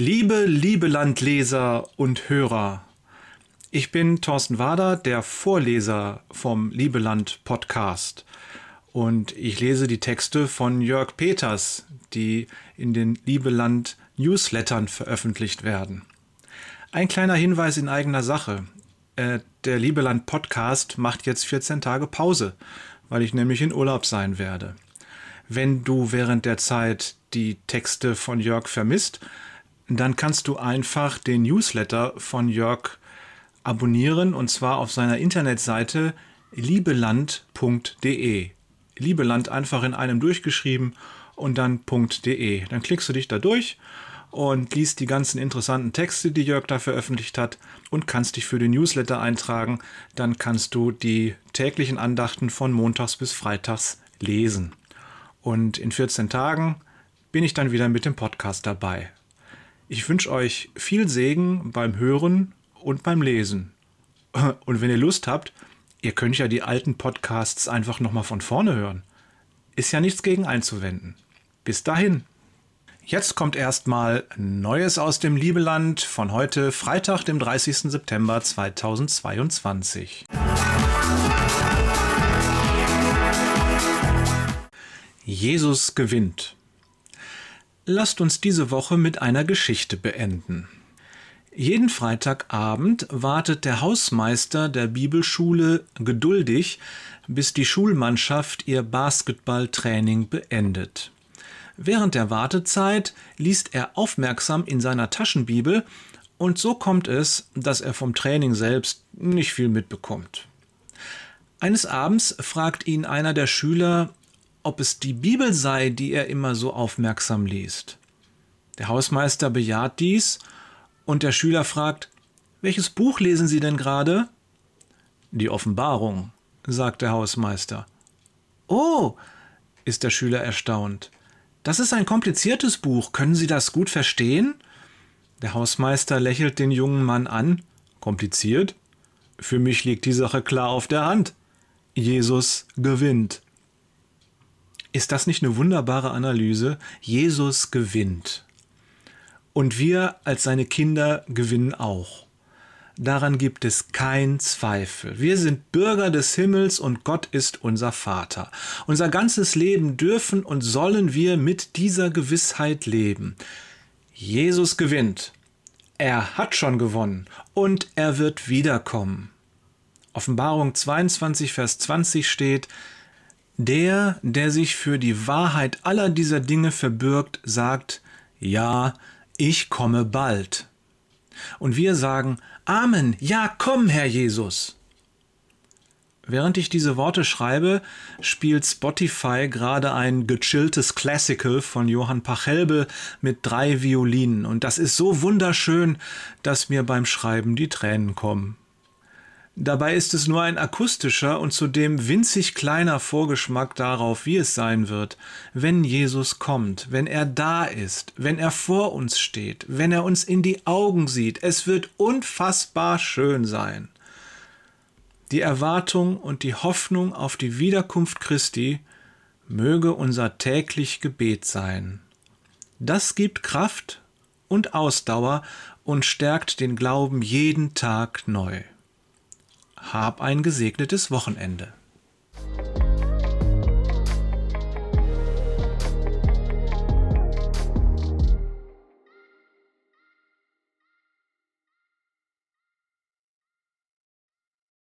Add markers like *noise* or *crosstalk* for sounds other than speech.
Liebe, liebe Landleser und Hörer, ich bin Thorsten Wader, der Vorleser vom Liebeland Podcast. Und ich lese die Texte von Jörg Peters, die in den Liebeland Newslettern veröffentlicht werden. Ein kleiner Hinweis in eigener Sache. Äh, der Liebeland Podcast macht jetzt 14 Tage Pause, weil ich nämlich in Urlaub sein werde. Wenn du während der Zeit die Texte von Jörg vermisst, dann kannst du einfach den Newsletter von Jörg abonnieren und zwar auf seiner Internetseite liebeland.de. Liebeland einfach in einem durchgeschrieben und dann .de. Dann klickst du dich da durch und liest die ganzen interessanten Texte, die Jörg da veröffentlicht hat und kannst dich für den Newsletter eintragen. Dann kannst du die täglichen Andachten von montags bis freitags lesen. Und in 14 Tagen bin ich dann wieder mit dem Podcast dabei. Ich wünsche euch viel Segen beim Hören und beim Lesen. *laughs* Und wenn ihr Lust habt, ihr könnt ja die alten Podcasts einfach nochmal von vorne hören. Ist ja nichts gegen einzuwenden. Bis dahin. Jetzt kommt erstmal Neues aus dem Liebeland von heute, Freitag, dem 30. September 2022. Jesus gewinnt. Lasst uns diese Woche mit einer Geschichte beenden. Jeden Freitagabend wartet der Hausmeister der Bibelschule geduldig, bis die Schulmannschaft ihr Basketballtraining beendet. Während der Wartezeit liest er aufmerksam in seiner Taschenbibel und so kommt es, dass er vom Training selbst nicht viel mitbekommt. Eines Abends fragt ihn einer der Schüler, ob es die Bibel sei, die er immer so aufmerksam liest. Der Hausmeister bejaht dies und der Schüler fragt, welches Buch lesen Sie denn gerade? Die Offenbarung, sagt der Hausmeister. Oh, ist der Schüler erstaunt. Das ist ein kompliziertes Buch. Können Sie das gut verstehen? Der Hausmeister lächelt den jungen Mann an. Kompliziert? Für mich liegt die Sache klar auf der Hand. Jesus gewinnt. Ist das nicht eine wunderbare Analyse? Jesus gewinnt. Und wir als seine Kinder gewinnen auch. Daran gibt es keinen Zweifel. Wir sind Bürger des Himmels und Gott ist unser Vater. Unser ganzes Leben dürfen und sollen wir mit dieser Gewissheit leben. Jesus gewinnt. Er hat schon gewonnen und er wird wiederkommen. Offenbarung 22, Vers 20 steht, der, der sich für die Wahrheit aller dieser Dinge verbirgt, sagt, ja, ich komme bald. Und wir sagen, Amen, ja, komm, Herr Jesus. Während ich diese Worte schreibe, spielt Spotify gerade ein gechilltes Classical von Johann Pachelbel mit drei Violinen. Und das ist so wunderschön, dass mir beim Schreiben die Tränen kommen. Dabei ist es nur ein akustischer und zudem winzig kleiner Vorgeschmack darauf, wie es sein wird, wenn Jesus kommt, wenn er da ist, wenn er vor uns steht, wenn er uns in die Augen sieht. Es wird unfassbar schön sein. Die Erwartung und die Hoffnung auf die Wiederkunft Christi möge unser täglich Gebet sein. Das gibt Kraft und Ausdauer und stärkt den Glauben jeden Tag neu. Hab ein gesegnetes Wochenende.